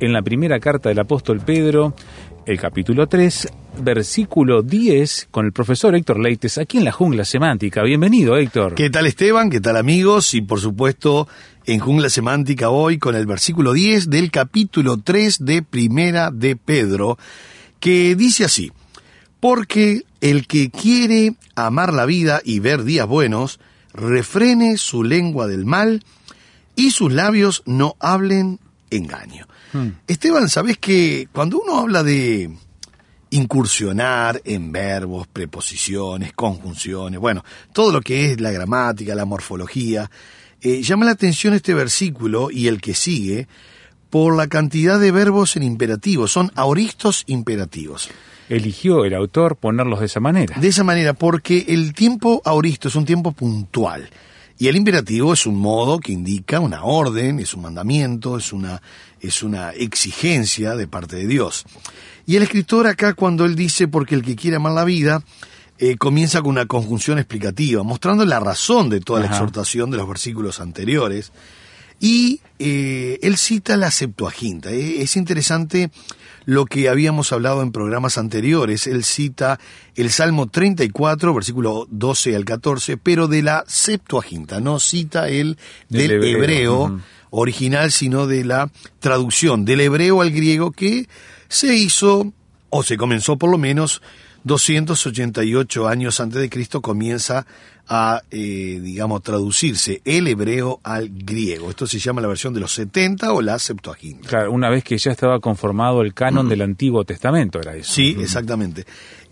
en la primera carta del apóstol Pedro, el capítulo 3, versículo 10, con el profesor Héctor Leites, aquí en la jungla semántica. Bienvenido, Héctor. ¿Qué tal Esteban? ¿Qué tal amigos? Y por supuesto, en Jungla Semántica hoy con el versículo 10 del capítulo 3 de Primera de Pedro, que dice así, porque el que quiere amar la vida y ver días buenos, refrene su lengua del mal y sus labios no hablen engaño. Esteban, ¿sabes que cuando uno habla de incursionar en verbos, preposiciones, conjunciones, bueno, todo lo que es la gramática, la morfología, eh, llama la atención este versículo y el que sigue por la cantidad de verbos en imperativo, son auristos imperativos. Eligió el autor ponerlos de esa manera. De esa manera, porque el tiempo auristo es un tiempo puntual. Y el imperativo es un modo que indica una orden, es un mandamiento, es una, es una exigencia de parte de Dios. Y el escritor acá cuando él dice porque el que quiere amar la vida, eh, comienza con una conjunción explicativa, mostrando la razón de toda la exhortación de los versículos anteriores. Y eh, él cita la Septuaginta. Eh, es interesante lo que habíamos hablado en programas anteriores. Él cita el Salmo 34, versículo 12 al 14, pero de la Septuaginta. No cita el del hebreo, original, sino de la traducción del hebreo al griego que se hizo, o se comenzó por lo menos, 288 años antes de Cristo comienza a, eh, digamos, traducirse el hebreo al griego. Esto se llama la versión de los 70 o la Septuaginta. Claro, una vez que ya estaba conformado el canon del Antiguo Testamento, era eso. Sí, exactamente.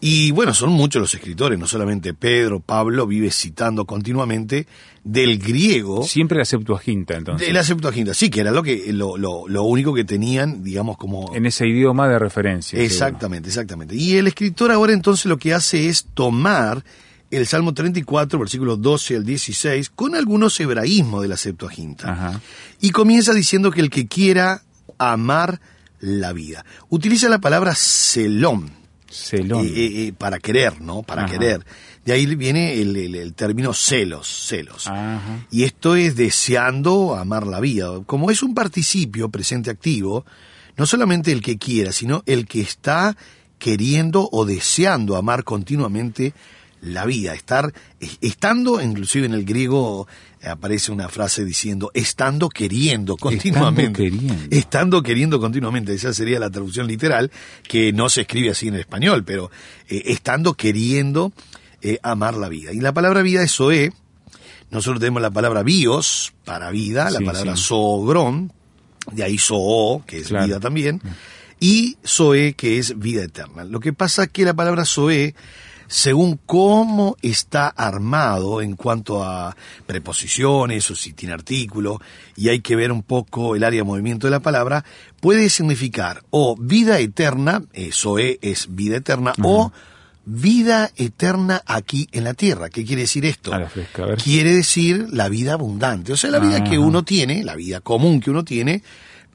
Y bueno, son muchos los escritores, no solamente Pedro, Pablo, vive citando continuamente del griego. Siempre la Septuaginta, entonces. De la Septuaginta, sí, que era lo que lo, lo, lo único que tenían, digamos, como En ese idioma de referencia. seguro. Exactamente, exactamente. Y el escritor ahora entonces lo que hace es tomar el Salmo 34, versículos 12 al 16, con algunos hebraísmos de la Septuaginta. Ajá. Y comienza diciendo que el que quiera amar la vida. Utiliza la palabra selón. Celón. eh, eh, eh, para querer, ¿no? Para Ajá. querer. De ahí viene el, el- el término celos, celos. Ajá. Y esto es deseando amar la vida. Como es un participio presente activo, no solamente el que quiera, sino el que está queriendo o deseando amar continuamente la vida, estar es- estando, inclusive en el griego eh, aparece una frase diciendo estando queriendo continuamente. queriendo. Estando queriendo continuamente, esa sería la traducción literal, que no se escribe así en español, pero eh, estando queriendo eh, amar la vida. Y la palabra vida es zoe, nosotros tenemos la palabra bios para vida, la Sí, palabra sí. zoogrón, de ahí zoo, que es Claro. vida también, y zoe, que es vida eterna. Lo que pasa es que la palabra zoe, según cómo está armado en cuanto a preposiciones o si tiene artículo, y hay que ver un poco el área de movimiento de la palabra, puede significar o vida eterna, eh, zoe es vida eterna, o vida eterna aquí en la tierra. ¿Qué quiere decir esto? A la fresca, a ver. Quiere decir la vida abundante, o sea, la vida que uno tiene, la vida común que uno tiene,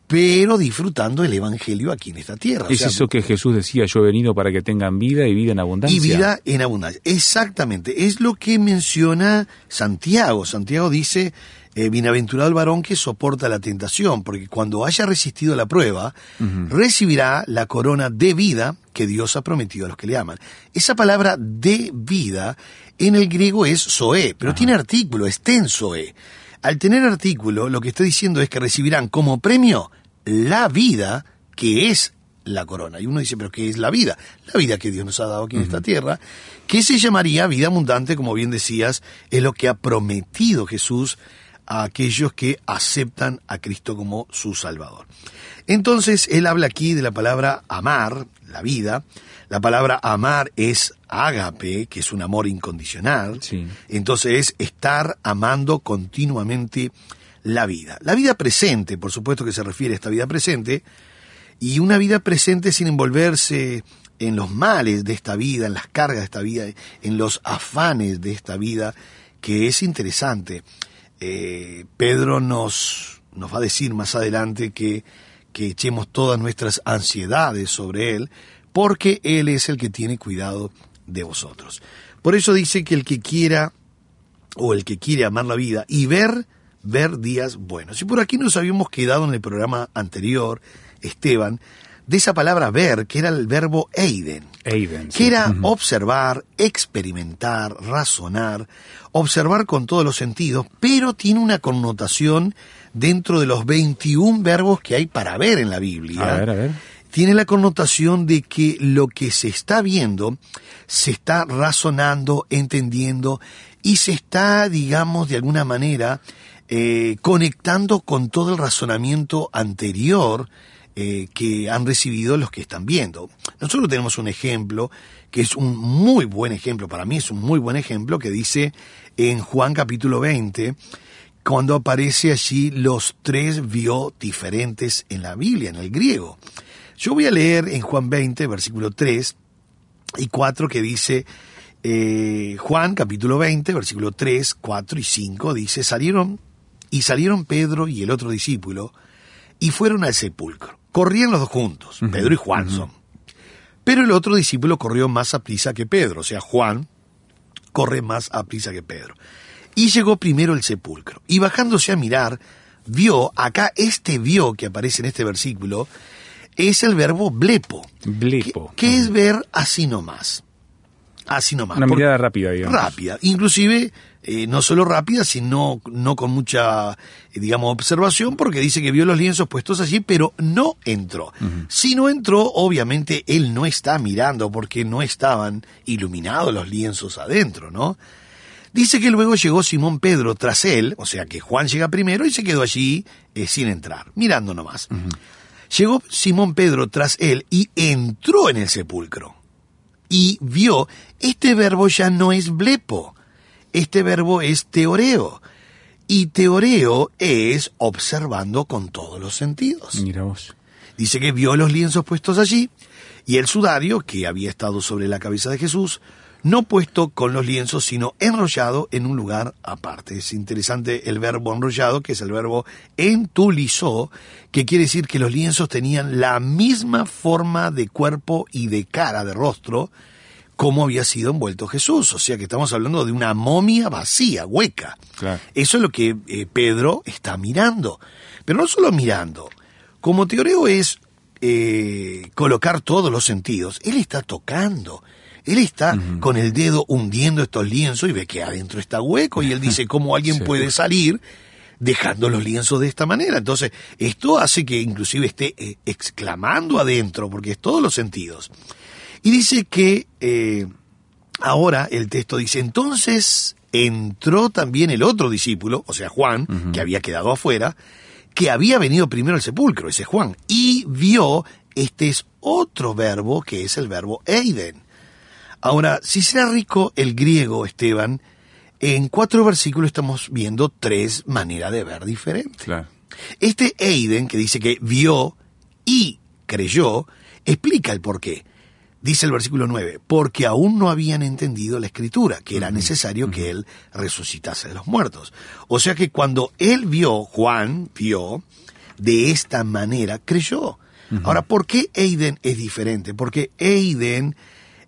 pero disfrutando el evangelio aquí en esta tierra. o Es sea, eso que Jesús decía, yo he venido para que tengan vida y vida en abundancia. y vida en abundancia. Exactamente. Es lo que menciona Santiago. Santiago dice, eh, bienaventurado el varón que soporta la tentación, porque cuando haya resistido la prueba, recibirá la corona de vida que Dios ha prometido a los que le aman. Esa palabra de vida en el griego es zoe, pero tiene artículo, es ten zoe. Al tener artículo, lo que está diciendo es que recibirán como premio la vida que es la corona. Y uno dice, pero ¿qué es la vida? La vida que Dios nos ha dado aquí en esta tierra, que se llamaría vida abundante, como bien decías, es lo que ha prometido Jesús a aquellos que aceptan a Cristo como su Salvador. Entonces, él habla aquí de la palabra amar, la vida. La palabra amar es ágape, que es un amor incondicional. Sí. Entonces es estar amando continuamente la vida. La vida presente, por supuesto que se refiere a esta vida presente, y una vida presente sin envolverse en los males de esta vida, en las cargas de esta vida, en los afanes de esta vida, que es interesante. Eh, Pedro nos, nos va a decir más adelante que, que echemos todas nuestras ansiedades sobre Él, porque Él es el que tiene cuidado de vosotros. Por eso dice que el que quiera, o el que quiere amar la vida y ver, ver días buenos. Y por aquí nos habíamos quedado en el programa anterior, Esteban, de esa palabra ver, que era el verbo eiden, Aiden, sí. que era observar, experimentar, razonar, observar con todos los sentidos, pero tiene una connotación dentro de los 21 verbos que hay para ver en la Biblia. A ver, a ver. Tiene la connotación de que lo que se está viendo se está razonando, entendiendo y se está, digamos, de alguna manera eh, conectando con todo el razonamiento anterior eh, que han recibido los que están viendo. Nosotros tenemos un ejemplo que es un muy buen ejemplo, para mí es un muy buen ejemplo, que dice en Juan capítulo 20, cuando aparece allí los tres vio diferentes en la Biblia, en el griego. Yo voy a leer en Juan 20, versículo 3 y 4, que dice, eh, Juan capítulo 20, versículo 3, 4 y 5, dice, salieron y salieron Pedro y el otro discípulo y fueron al sepulcro. Corrían los dos juntos, Pedro y Juan son. Pero el otro discípulo corrió más a prisa que Pedro, o sea, Juan corre más a prisa que Pedro. Y llegó primero el sepulcro. Y bajándose a mirar, vio, acá este vio que aparece en este versículo, es el verbo blepo. Blepo. Que, que es ver así nomás. Así nomás. Una mirada rápida, digamos. rápida. Inclusive, eh, no solo rápida, sino no con mucha, eh, digamos, observación, porque dice que vio los lienzos puestos allí, pero no entró. Si no entró, obviamente él no está mirando, porque no estaban iluminados los lienzos adentro, ¿no? Dice que luego llegó Simón Pedro tras él, o sea que Juan llega primero y se quedó allí eh, sin entrar, mirando nomás. Llegó Simón Pedro tras él y entró en el sepulcro y vio, este verbo ya no es blepo, este verbo es teoreo. Y teoreo es observando con todos los sentidos. Mira vos. Dice que vio los lienzos puestos allí y el sudario que había estado sobre la cabeza de Jesús, no puesto con los lienzos, sino enrollado en un lugar aparte. Es interesante el verbo enrollado, que es el verbo entulizó, que quiere decir que los lienzos tenían la misma forma de cuerpo y de cara, de rostro, como había sido envuelto Jesús. O sea que estamos hablando de una momia vacía, hueca. Claro. Eso es lo que eh, Pedro está mirando. Pero no solo mirando. Como teoreo es eh, colocar todos los sentidos, él está tocando. Él está con el dedo hundiendo estos lienzos y ve que adentro está hueco y él dice cómo alguien Sí. puede salir dejando los lienzos de esta manera. Entonces, esto hace que inclusive esté eh, exclamando adentro, porque es todos los sentidos. Y dice que eh, ahora el texto dice, entonces entró también el otro discípulo, o sea, Juan, que había quedado afuera, que había venido primero al sepulcro, ese es Juan, y vio, este es otro verbo que es el verbo eiden. Ahora, si será rico el griego, Esteban, en cuatro versículos estamos viendo tres maneras de ver diferentes. Claro. Este Eiden, que dice que vio y creyó, explica el por qué. Dice el versículo 9, porque aún no habían entendido la escritura, que era necesario que él resucitase de los muertos. O sea que cuando él vio, Juan vio, de esta manera creyó. Ahora, ¿por qué Eiden es diferente? Porque Eiden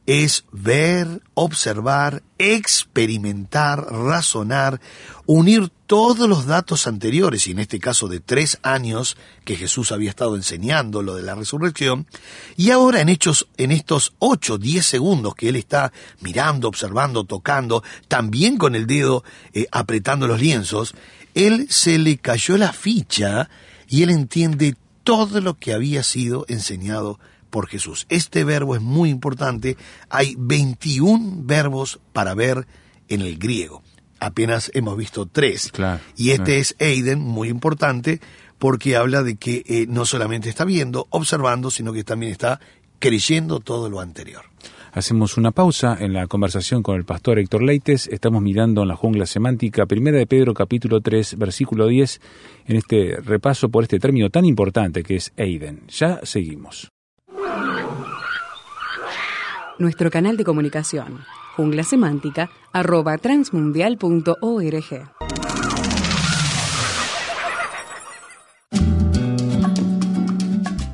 es ver, observar, experimentar, razonar, unir todos los datos anteriores, y en este caso de tres años que Jesús había estado enseñando lo de la resurrección, y ahora en, hechos, en estos ocho, diez segundos que él está mirando, observando, tocando, también con el dedo eh, apretando los lienzos, él se le cayó la ficha y él entiende todo lo que había sido enseñado por Jesús. Este verbo es muy importante. Hay 21 verbos para ver en el griego. Apenas hemos visto tres. Claro, y este claro. es Eiden, muy importante, porque habla de que eh, no solamente está viendo, observando, sino que también está creyendo todo lo anterior. Hacemos una pausa en la conversación con el pastor Héctor Leites. Estamos mirando en la jungla semántica, primera de Pedro capítulo 3, versículo 10, en este repaso por este término tan importante que es Eiden. Ya seguimos. Nuestro canal de comunicación, jungla semántica, arroba transmundial.org.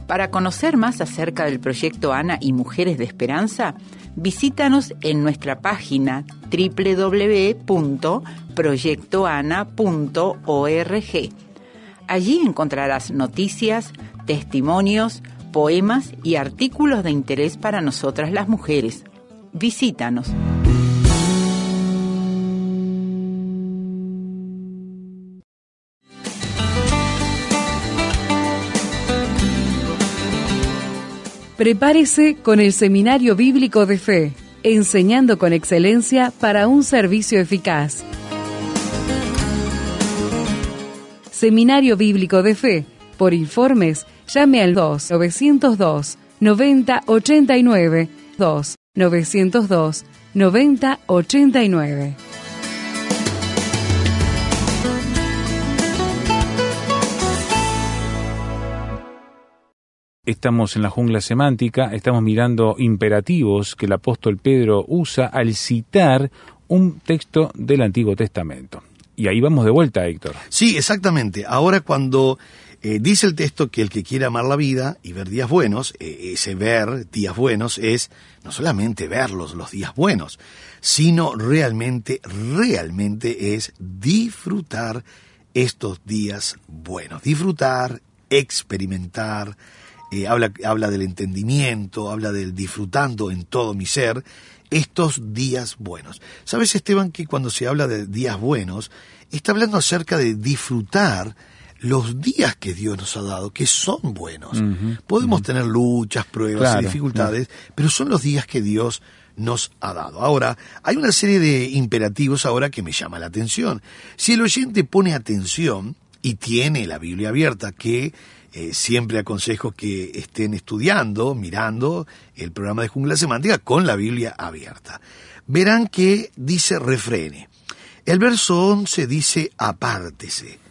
Para conocer más acerca del proyecto ANA y Mujeres de Esperanza, visítanos en nuestra página www.proyectoana.org. Allí encontrarás noticias, testimonios, poemas y artículos de interés para nosotras las mujeres. Visítanos. Prepárese con el Seminario Bíblico de Fe, enseñando con excelencia para un servicio eficaz. Seminario Bíblico de Fe. Por informes, llame al 2 902 90 89 2 902 90 89. Estamos en la jungla semántica, estamos mirando imperativos que el apóstol Pedro usa al citar un texto del Antiguo Testamento. Y ahí vamos de vuelta, Héctor. Sí, exactamente. Ahora cuando eh, dice el texto que el que quiere amar la vida y ver días buenos, eh, ese ver días buenos es no solamente verlos los días buenos, sino realmente, realmente es disfrutar estos días buenos. Disfrutar, experimentar, eh, habla, habla del entendimiento, habla del disfrutando en todo mi ser, estos días buenos. ¿Sabes, Esteban, que cuando se habla de días buenos, está hablando acerca de disfrutar los días que Dios nos ha dado, que son buenos. Podemos tener luchas, pruebas Claro, y dificultades, pero son los días que Dios nos ha dado. Ahora, hay una serie de imperativos ahora que me llama la atención. Si el oyente pone atención y tiene la Biblia abierta, que eh, siempre aconsejo que estén estudiando, mirando el programa de Jungla Semántica con la Biblia abierta. Verán que dice refrene. El verso 11 dice apártese.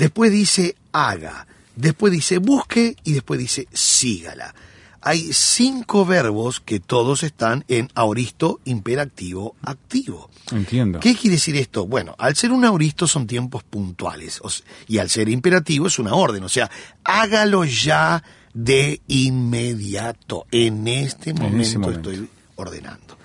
Después dice haga. Después dice busque y después dice sígala. Hay cinco verbos que todos están en aoristo imperativo activo. Entiendo. ¿Qué quiere decir esto? Bueno, al ser un auristo son tiempos puntuales o y al ser imperativo es una orden, o sea, hágalo ya de inmediato. En este momento, momento. estoy ordenando.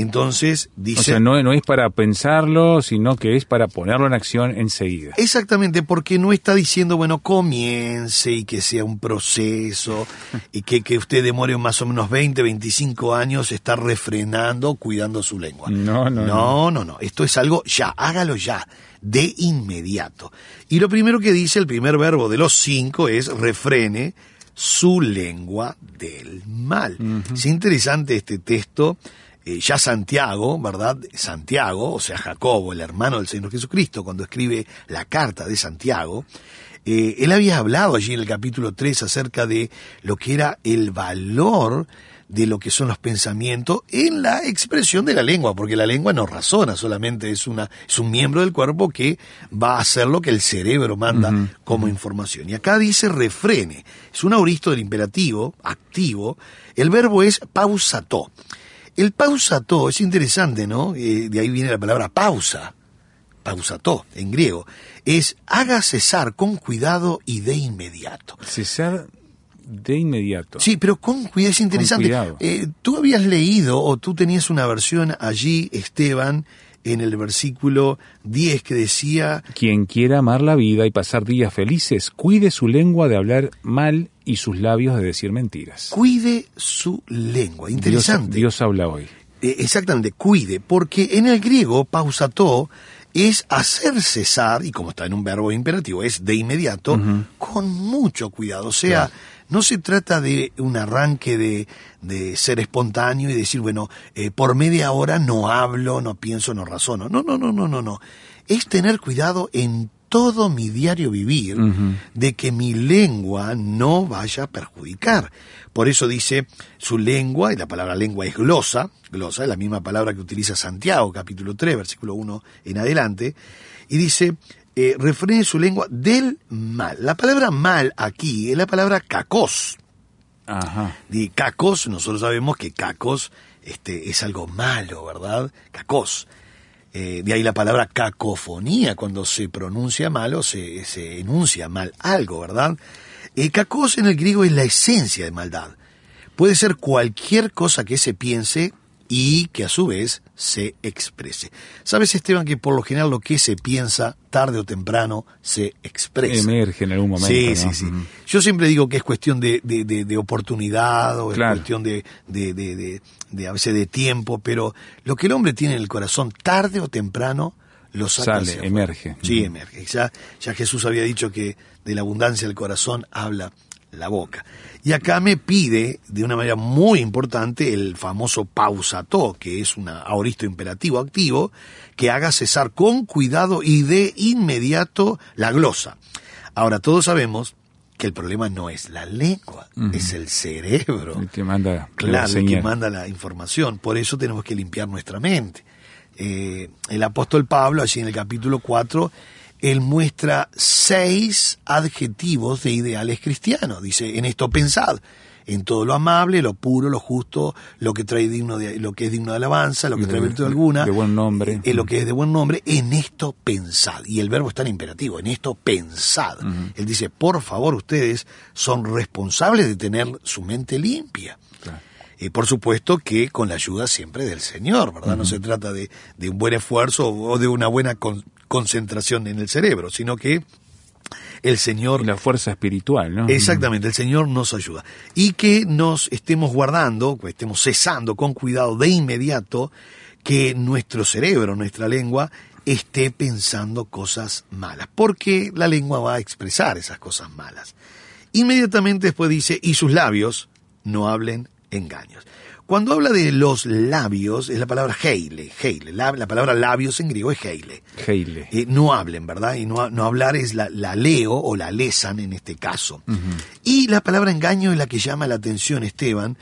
Entonces dice... O sea, no, no es para pensarlo, sino que es para ponerlo en acción enseguida. Exactamente, porque no está diciendo, bueno, comience y que sea un proceso y que, que usted demore más o menos 20, 25 años estar refrenando, cuidando su lengua. No, no, No, no, no. Esto es algo ya, hágalo ya, de inmediato. Y lo primero que dice el primer verbo de los cinco es refrene su lengua del mal. Es interesante este texto. Eh, ya Santiago, ¿verdad? Santiago, o sea, Jacobo, el hermano del Señor Jesucristo, cuando escribe la carta de Santiago, eh, él había hablado allí en el capítulo 3 acerca de lo que era el valor de lo que son los pensamientos en la expresión de la lengua, porque la lengua no razona, solamente es, una, es un miembro del cuerpo que va a hacer lo que el cerebro manda como información. Y acá dice refrene, es un auristo del imperativo, activo, el verbo es pausato. El pausato es interesante, ¿no? Eh, de ahí viene la palabra pausa, pausato en griego, es haga cesar con cuidado y de inmediato. Cesar de inmediato. Sí, pero con cuidado es interesante. cuidado. Eh, tú habías leído o tú tenías una versión allí, Esteban, en el versículo 10 que decía, Quien quiera amar la vida y pasar días felices, cuide su lengua de hablar mal y sus labios de decir mentiras. cuide su lengua. Interesante. Dios, Dios habla hoy. Eh, exactamente, cuide, porque en el griego pausató es hacer cesar, y como está en un verbo imperativo, es de inmediato, con mucho cuidado. O sea, no se trata de un arranque de, de ser espontáneo y decir, bueno, eh, por media hora no hablo, no pienso, no razono. No, no, no, no, no, no. Es tener cuidado en todo mi diario vivir de que mi lengua no vaya a perjudicar. Por eso dice su lengua, y la palabra lengua es glosa, glosa es la misma palabra que utiliza Santiago, capítulo 3, versículo 1 en adelante, y dice, eh, refrene su lengua del mal. La palabra mal aquí es la palabra cacos. Ajá. Y cacos, nosotros sabemos que cacos este, es algo malo, ¿verdad? Cacos. Eh, de ahí la palabra cacofonía, cuando se pronuncia mal o se, se enuncia mal algo, ¿verdad? Eh, cacos en el griego es la esencia de maldad. Puede ser cualquier cosa que se piense y que a su vez se exprese. ¿Sabes, Esteban, que por lo general lo que se piensa, tarde o temprano, se expresa? Emerge en algún momento. Sí, ¿no? sí, sí. Yo siempre digo que es cuestión de, de, de- de oportunidad o Claro. es cuestión de, de, a veces de tiempo, pero lo que el hombre tiene en el corazón, tarde o temprano, lo saca Sale, hacia emerge. Sí, emerge. Ya, ya Jesús había dicho que de la abundancia del corazón habla la boca. Y acá me pide, de una manera muy importante, el famoso pausato, que es un aoristo imperativo activo, que haga cesar con cuidado y de inmediato la glosa. Ahora, todos sabemos que el problema no es la lengua, es el cerebro. El que manda la Claro, el que manda la información. Por eso tenemos que limpiar nuestra mente. Eh, el apóstol Pablo, allí en el capítulo 4, él muestra seis adjetivos de ideales cristianos. Dice, en esto pensad, en todo lo amable, lo puro, lo justo, lo que trae digno de, lo que es digno de alabanza, lo que trae virtud alguna, de buen nombre. en lo que es de buen nombre, en esto pensad. Y el verbo está en imperativo, en esto pensad. Él dice, por favor, ustedes son responsables de tener su mente limpia. Eh, por supuesto que con la ayuda siempre del Señor, ¿verdad? No se trata de, de un buen esfuerzo o de una buena con- concentración en el cerebro, sino que el Señor... La fuerza espiritual, ¿no? Exactamente, el Señor nos ayuda. Y que nos estemos guardando, que estemos cesando con cuidado de inmediato, que nuestro cerebro, nuestra lengua, esté pensando cosas malas, porque la lengua va a expresar esas cosas malas. Inmediatamente después dice, y sus labios no hablen engaños. Cuando habla de los labios, es la palabra heile, heile. La, la palabra labios en griego es heile. Heile. Eh, no hablen, ¿verdad? Y no, no hablar es la, la leo o la lesan en este caso. Y la palabra engaño es la que llama la atención, Esteban,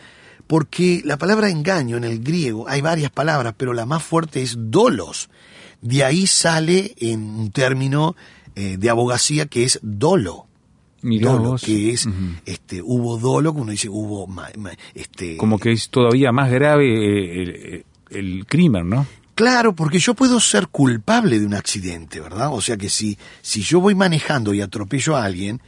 porque la palabra engaño en el griego, hay varias palabras, pero la más fuerte es dolos. De ahí sale en un término eh, de abogacía que es dolo. Mirá dolo, vos. que es, este, hubo dolo, que uno dice hubo, ma- ma- este, Como que es todavía más grave eh, el, el crimen, ¿no? Claro, porque yo puedo ser culpable de un accidente, ¿verdad? O sea que si, si yo voy manejando y atropello a alguien,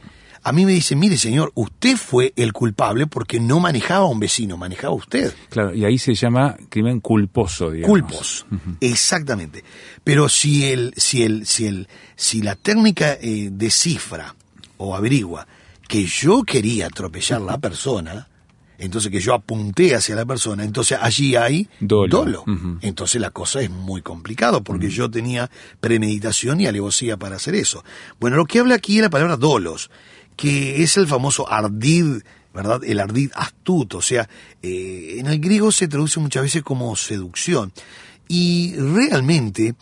a mí me dicen, mire señor, usted fue el culpable porque no manejaba a un vecino, manejaba usted. Claro, y ahí se llama crimen culposo, digamos. Culpos, exactamente. Pero si el, si el, si el, si la técnica eh, descifra o averigua que yo quería atropellar a la persona, entonces que yo apunté hacia la persona, entonces allí hay Dolo. Entonces la cosa es muy complicado porque yo tenía premeditación y alevosía para hacer eso. Bueno, lo que habla aquí es la palabra dolos, que es el famoso ardid, ¿verdad? El ardid astuto, o sea, eh, en el griego se traduce muchas veces como seducción. Y realmente,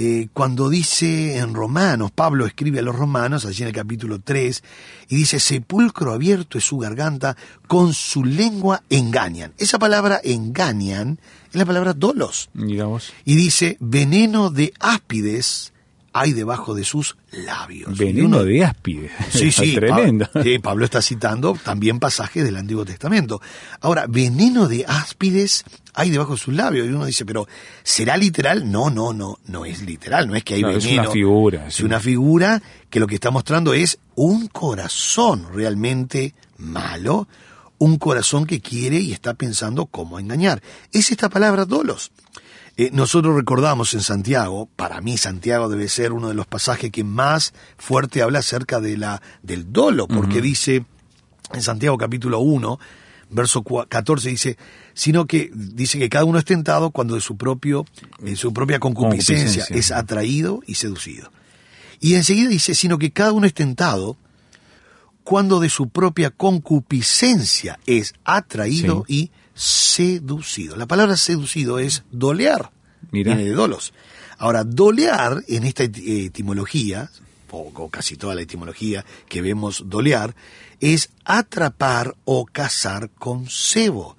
eh, cuando dice en Romanos, Pablo escribe a los Romanos, allí en el capítulo 3, y dice, sepulcro abierto es su garganta, con su lengua engañan. Esa palabra engañan es la palabra dolos. Mira vos. Y dice, veneno de áspides hay debajo de sus labios. Veneno de áspide. Sí, sí, Tremendo. Pa- sí, Pablo está citando también pasajes del Antiguo Testamento. Ahora, veneno de áspides hay debajo de sus labios. Y uno dice, pero ¿será literal? No, no, no, no es literal. No es que hay No, es veneno. una figura, Es sí. una figura que lo que está mostrando es un corazón realmente malo, un corazón que quiere y está pensando cómo engañar. Es esta palabra dolos. Eh, nosotros recordamos en Santiago, para mí Santiago debe ser uno de los pasajes que más fuerte habla acerca de la, del dolo, porque dice en Santiago capítulo 1, verso 14 dice, sino que dice que cada uno es tentado cuando de su propio, en su propia concupiscencia, Concupiscencia. es atraído y seducido. Y enseguida dice, sino que cada uno es tentado cuando de su propia concupiscencia es atraído y seducido. La palabra seducido es dolear, Mira. viene de dolos. Ahora, dolear en esta eti- etimología, o, o casi toda la etimología que vemos dolear, es atrapar o cazar con cebo.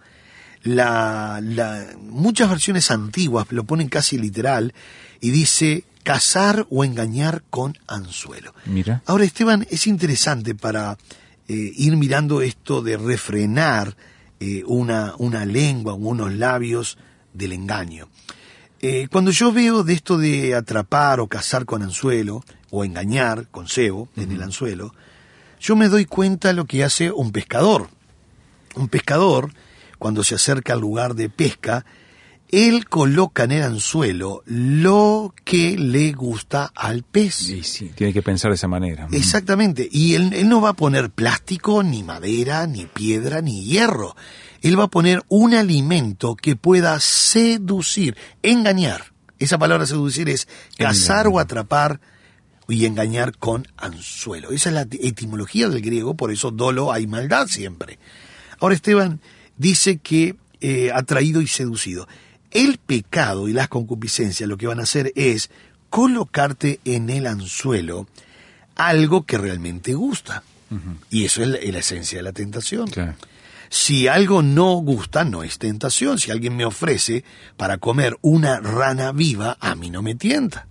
La, la- muchas versiones antiguas lo ponen casi literal y dice cazar o engañar con anzuelo. Mira. Ahora, Esteban, es interesante para eh, ir mirando esto de refrenar eh, una, una lengua unos labios del engaño. Eh, cuando yo veo de esto de atrapar o cazar con anzuelo, o engañar con cebo en el anzuelo, yo me doy cuenta lo que hace un pescador. Un pescador, cuando se acerca al lugar de pesca, él coloca en el anzuelo lo que le gusta al pez. Y sí, tiene que pensar de esa manera. Exactamente. Y él, él no va a poner plástico, ni madera, ni piedra, ni hierro. Él va a poner un alimento que pueda seducir, engañar. Esa palabra seducir es cazar Engañar. o atrapar y engañar con anzuelo. Esa es la etimología del griego, por eso dolo hay maldad siempre. Ahora Esteban dice que eh, atraído y seducido. El pecado y las concupiscencias lo que van a hacer es colocarte en el anzuelo algo que realmente gusta. Y eso es la, es la esencia de la tentación. Claro. Si algo no gusta, no es tentación. Si alguien me ofrece para comer una rana viva, a mí no me tienta.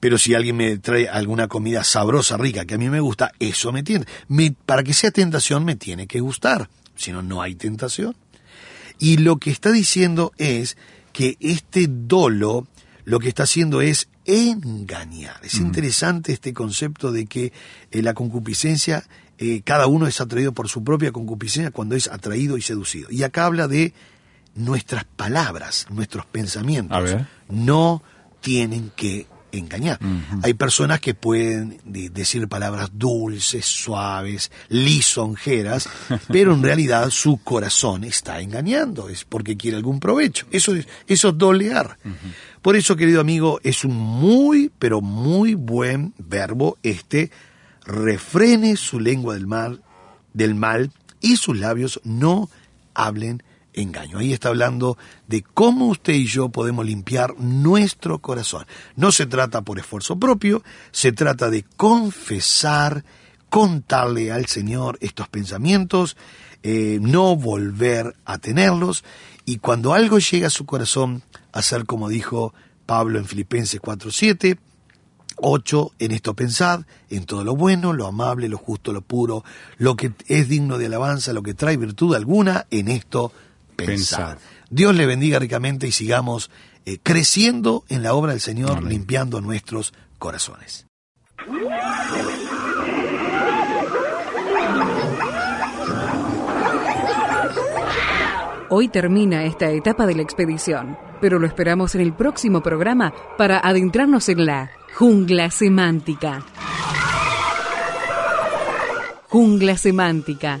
Pero si alguien me trae alguna comida sabrosa, rica, que a mí me gusta, eso me tienta. Me- para que sea tentación me tiene que gustar. Si no, no hay tentación. Y lo que está diciendo es que este dolo lo que está haciendo es engañar. Es interesante este concepto de que eh, la concupiscencia, eh, cada uno es atraído por su propia concupiscencia cuando es atraído y seducido. Y acá habla de nuestras palabras, nuestros pensamientos. No tienen que engañar. Hay personas que pueden de- decir palabras dulces, suaves, lisonjeras, pero en realidad su corazón está engañando, es porque quiere algún provecho. Eso es, eso es dolear. Por eso, querido amigo, es un muy, pero muy buen verbo este, refrene su lengua del mal, del mal y sus labios no hablen engaño. Ahí está hablando de cómo usted y yo podemos limpiar nuestro corazón. No se trata por esfuerzo propio, se trata de confesar, contarle al Señor estos pensamientos, eh, no volver a tenerlos y cuando algo llega a su corazón, hacer como dijo Pablo en Filipenses 4:7, 8. En esto pensad, en todo lo bueno, lo amable, lo justo, lo puro, lo que es digno de alabanza, lo que trae virtud alguna, en esto pensad. Pensad. Dios le bendiga ricamente y sigamos eh, creciendo en la obra del Señor, Amén. limpiando nuestros corazones. Hoy termina esta etapa de la expedición, pero lo esperamos en el próximo programa para adentrarnos en la jungla semántica. Jungla semántica